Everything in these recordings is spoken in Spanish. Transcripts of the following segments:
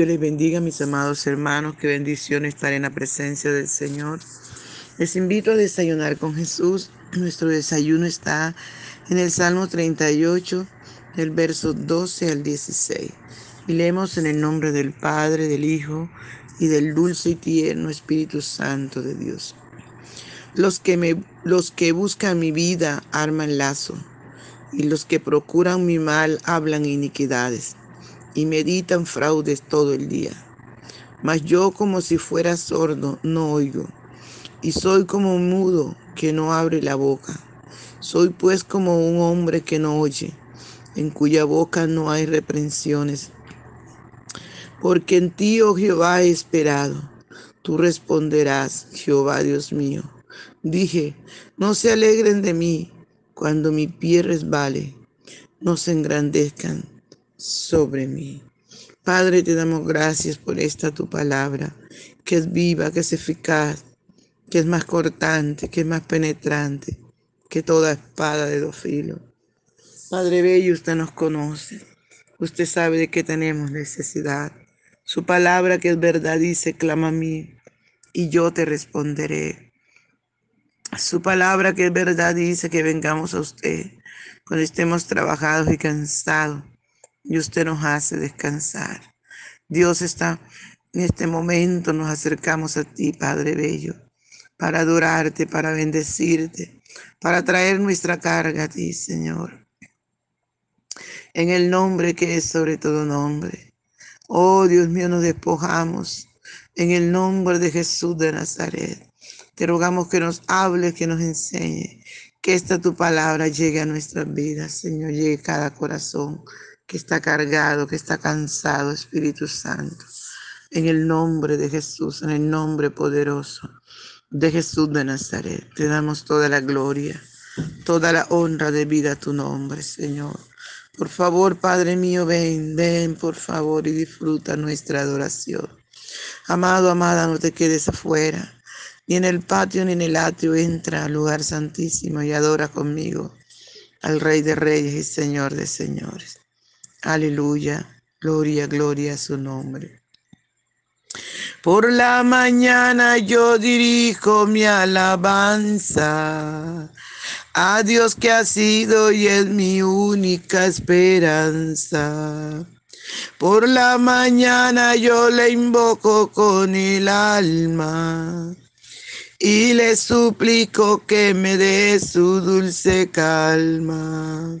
Dios les bendiga, mis amados hermanos. Qué bendición estar en la presencia del Señor. Les invito a desayunar con Jesús. Nuestro desayuno está en el Salmo 38, del verso 12 al 16. Y leemos en el nombre del Padre, del Hijo y del dulce y tierno Espíritu Santo de Dios. Los que, me, los que buscan mi vida arman lazo, y los que procuran mi mal hablan iniquidades y meditan fraudes todo el día. Mas yo como si fuera sordo no oigo, y soy como un mudo que no abre la boca. Soy pues como un hombre que no oye, en cuya boca no hay reprensiones. Porque en ti, oh Jehová, he esperado. Tú responderás, Jehová Dios mío. Dije, no se alegren de mí cuando mi pie resbale, no se engrandezcan sobre mí. Padre, te damos gracias por esta tu palabra, que es viva, que es eficaz, que es más cortante, que es más penetrante que toda espada de dos filos. Padre Bello, usted nos conoce. Usted sabe de qué tenemos necesidad. Su palabra que es verdad dice, clama a mí y yo te responderé. Su palabra que es verdad dice que vengamos a usted cuando estemos trabajados y cansados y usted nos hace descansar. Dios está en este momento, nos acercamos a ti, Padre Bello, para adorarte, para bendecirte, para traer nuestra carga a ti, Señor. En el nombre que es sobre todo nombre. Oh Dios mío, nos despojamos en el nombre de Jesús de Nazaret. Te rogamos que nos hable, que nos enseñe, que esta tu palabra llegue a nuestras vidas, Señor, llegue a cada corazón que está cargado, que está cansado, Espíritu Santo. En el nombre de Jesús, en el nombre poderoso de Jesús de Nazaret, te damos toda la gloria, toda la honra de vida a tu nombre, Señor. Por favor, Padre mío, ven, ven, por favor, y disfruta nuestra adoración. Amado, amada, no te quedes afuera, ni en el patio ni en el atrio, entra al lugar santísimo y adora conmigo al Rey de Reyes y Señor de Señores. Aleluya, gloria, gloria a su nombre. Por la mañana yo dirijo mi alabanza a Dios que ha sido y es mi única esperanza. Por la mañana yo le invoco con el alma y le suplico que me dé su dulce calma.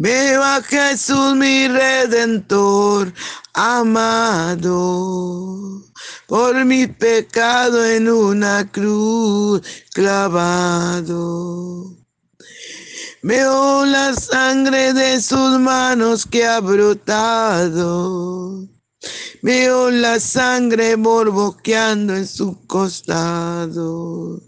Veo a Jesús mi redentor amado, por mi pecado en una cruz clavado. Veo la sangre de sus manos que ha brotado. Veo la sangre borboqueando en su costado.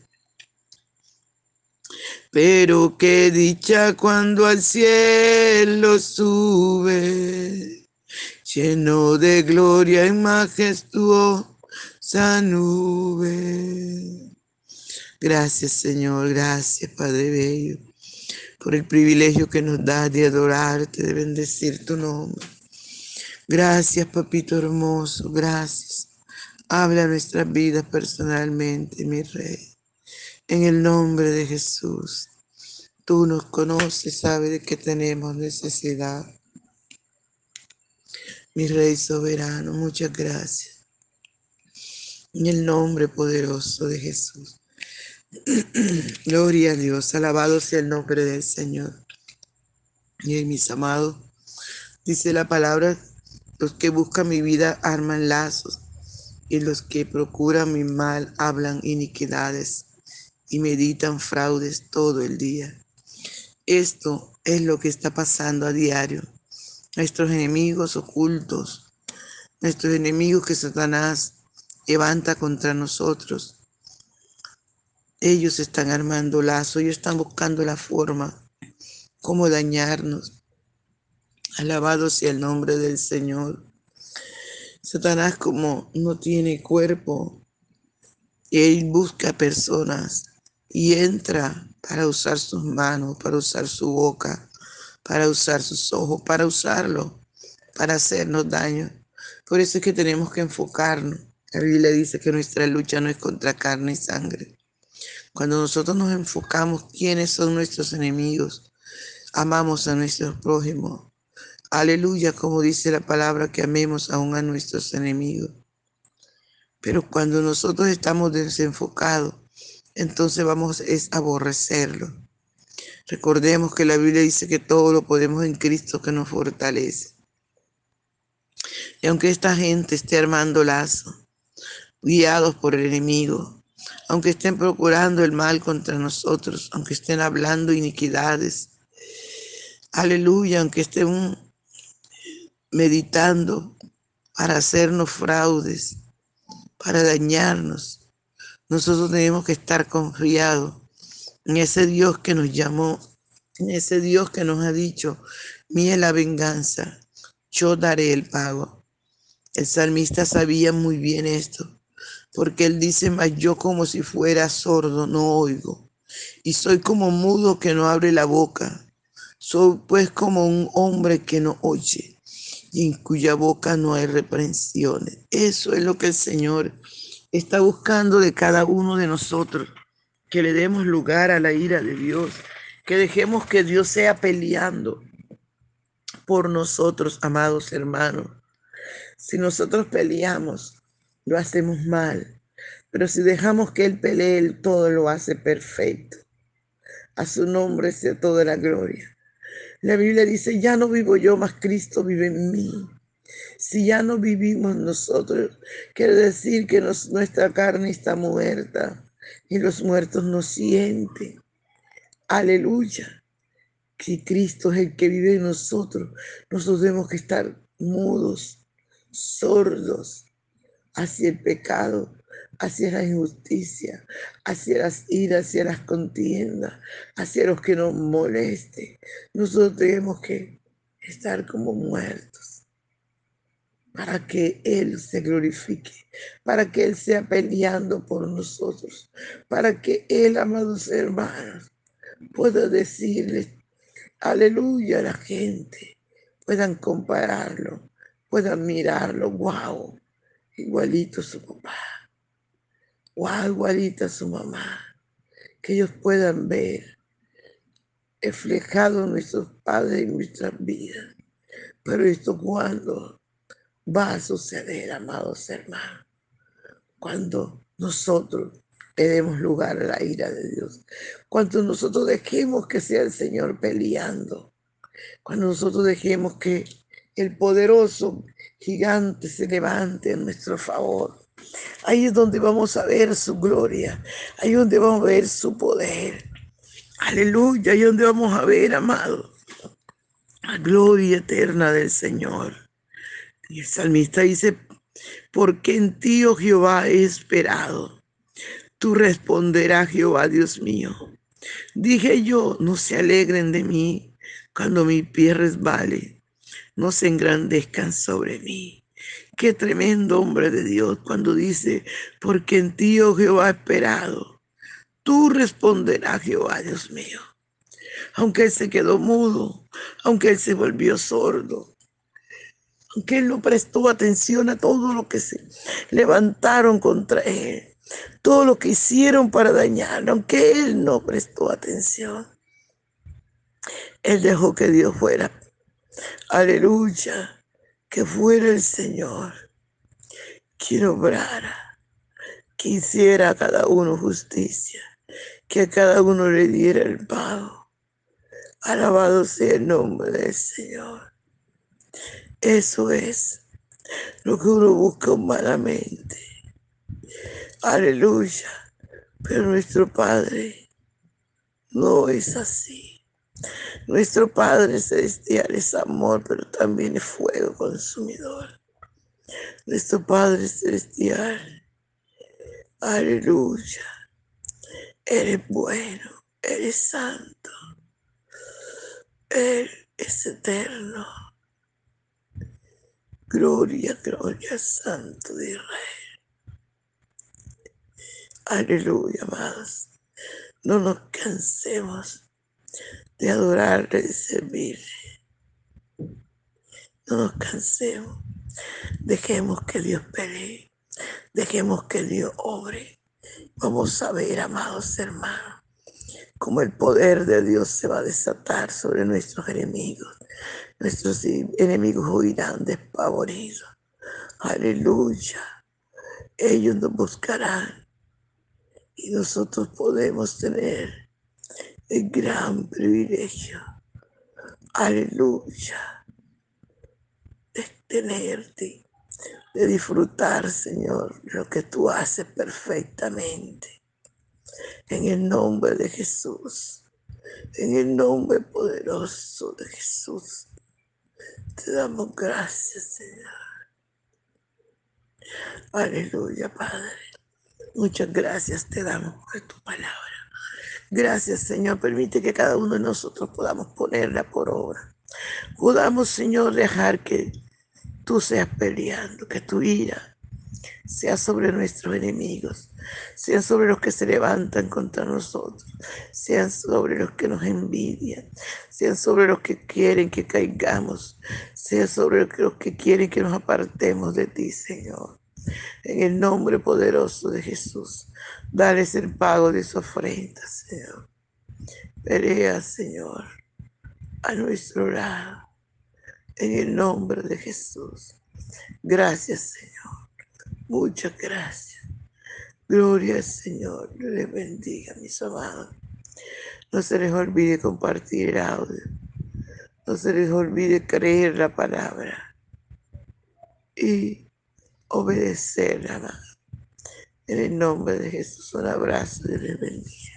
Pero qué dicha cuando al cielo sube, lleno de gloria y majestuosa nube. Gracias Señor, gracias Padre Bello, por el privilegio que nos das de adorarte, de bendecir tu nombre. Gracias Papito hermoso, gracias. Habla nuestras vidas personalmente, mi Rey. En el nombre de Jesús, tú nos conoces, sabes de que tenemos necesidad. Mi Rey soberano, muchas gracias. En el nombre poderoso de Jesús. Gloria a Dios, alabado sea el nombre del Señor. Y mis amados, dice la palabra, los que buscan mi vida arman lazos y los que procuran mi mal hablan iniquidades y meditan fraudes todo el día. Esto es lo que está pasando a diario. Nuestros enemigos ocultos, nuestros enemigos que Satanás levanta contra nosotros ellos están armando lazo, ellos están buscando la forma, cómo dañarnos. Alabado sea el nombre del Señor. Satanás como no tiene cuerpo, él busca personas y entra para usar sus manos, para usar su boca, para usar sus ojos, para usarlo, para hacernos daño. Por eso es que tenemos que enfocarnos. La Biblia dice que nuestra lucha no es contra carne y sangre, cuando nosotros nos enfocamos quiénes son nuestros enemigos, amamos a nuestros prójimos. Aleluya, como dice la palabra, que amemos aún a nuestros enemigos. Pero cuando nosotros estamos desenfocados, entonces vamos a aborrecerlo. Recordemos que la Biblia dice que todo lo podemos en Cristo que nos fortalece. Y aunque esta gente esté armando lazo, guiados por el enemigo, aunque estén procurando el mal contra nosotros, aunque estén hablando iniquidades. Aleluya, aunque estén meditando para hacernos fraudes, para dañarnos. Nosotros tenemos que estar confiados en ese Dios que nos llamó, en ese Dios que nos ha dicho, mía la venganza, yo daré el pago. El salmista sabía muy bien esto porque él dice, mas yo como si fuera sordo no oigo, y soy como mudo que no abre la boca, soy pues como un hombre que no oye, y en cuya boca no hay reprensiones. Eso es lo que el Señor está buscando de cada uno de nosotros, que le demos lugar a la ira de Dios, que dejemos que Dios sea peleando por nosotros, amados hermanos. Si nosotros peleamos, lo hacemos mal. Pero si dejamos que Él pelee, Él todo lo hace perfecto. A su nombre sea toda la gloria. La Biblia dice, ya no vivo yo, mas Cristo vive en mí. Si ya no vivimos nosotros, quiere decir que nuestra carne está muerta y los muertos no sienten. Aleluya. Si Cristo es el que vive en nosotros, nosotros tenemos que estar mudos, sordos, hacia el pecado, hacia la injusticia, hacia las iras, hacia las contiendas, hacia los que nos moleste. Nosotros tenemos que estar como muertos. Para que Él se glorifique, para que Él sea peleando por nosotros, para que Él, amados hermanos, pueda decirles, aleluya a la gente, puedan compararlo, puedan mirarlo, wow, igualito su papá, wow, igualita su mamá, que ellos puedan ver reflejado en nuestros padres y nuestras vidas. Pero esto cuando va a suceder, amados hermanos, cuando nosotros le demos lugar a la ira de Dios, cuando nosotros dejemos que sea el Señor peleando, cuando nosotros dejemos que el poderoso gigante se levante en nuestro favor. Ahí es donde vamos a ver su gloria, ahí es donde vamos a ver su poder. Aleluya, ahí es donde vamos a ver, amado, la gloria eterna del Señor. Y el salmista dice, porque en ti, oh Jehová, he esperado. Tú responderás, Jehová, Dios mío. Dije yo, no se alegren de mí cuando mi pie resbale, no se engrandezcan sobre mí. Qué tremendo hombre de Dios cuando dice, porque en ti, oh Jehová, he esperado. Tú responderás, Jehová, Dios mío. Aunque él se quedó mudo, aunque él se volvió sordo, aunque él no prestó atención a todo lo que se levantaron contra él, todo lo que hicieron para dañarlo, aunque él no prestó atención. Él dejó que Dios fuera. Aleluya, que fuera el Señor quien obrara, que hiciera a cada uno justicia, que a cada uno le diera el pago. Alabado sea el nombre del Señor. Eso es lo que uno busca humanamente. Aleluya. Pero nuestro Padre no es así. Nuestro Padre celestial es amor, pero también es fuego consumidor. Nuestro Padre celestial, aleluya, eres bueno, eres santo, Él es eterno. Gloria, gloria, Santo de Israel. Aleluya, amados. No nos cansemos de adorarle, y servirle. No nos cansemos. Dejemos que Dios pelee. Dejemos que Dios obre. Vamos a ver, amados hermanos, cómo el poder de Dios se va a desatar sobre nuestros enemigos Nuestros enemigos huirán despavoridos. Aleluya. Ellos nos buscarán y nosotros podemos tener el gran privilegio. Aleluya. De tenerte, de disfrutar, Señor, lo que tú haces perfectamente. En el nombre de Jesús. En el nombre poderoso de Jesús. Te damos gracias, Señor. Aleluya, Padre. Muchas gracias te damos por tu palabra. Gracias, Señor. Permite que cada uno de nosotros podamos ponerla por obra. Podamos, Señor, dejar que tú seas peleando, que tu ira sea sobre nuestros enemigos, sean sobre los que se levantan contra nosotros, sean sobre los que nos envidian, sean sobre los que quieren que caigamos, sean sobre los que quieren que nos apartemos de ti, Señor. En el nombre poderoso de Jesús, dales el pago de su ofrenda, Señor. Pelea, Señor, a nuestro lado. En el nombre de Jesús. Gracias, Señor. Muchas gracias. Gloria al Señor. Les bendiga, mis amados. No se les olvide compartir el audio. No se les olvide creer la palabra. Y obedecerla. En el nombre de Jesús, un abrazo y les bendiga.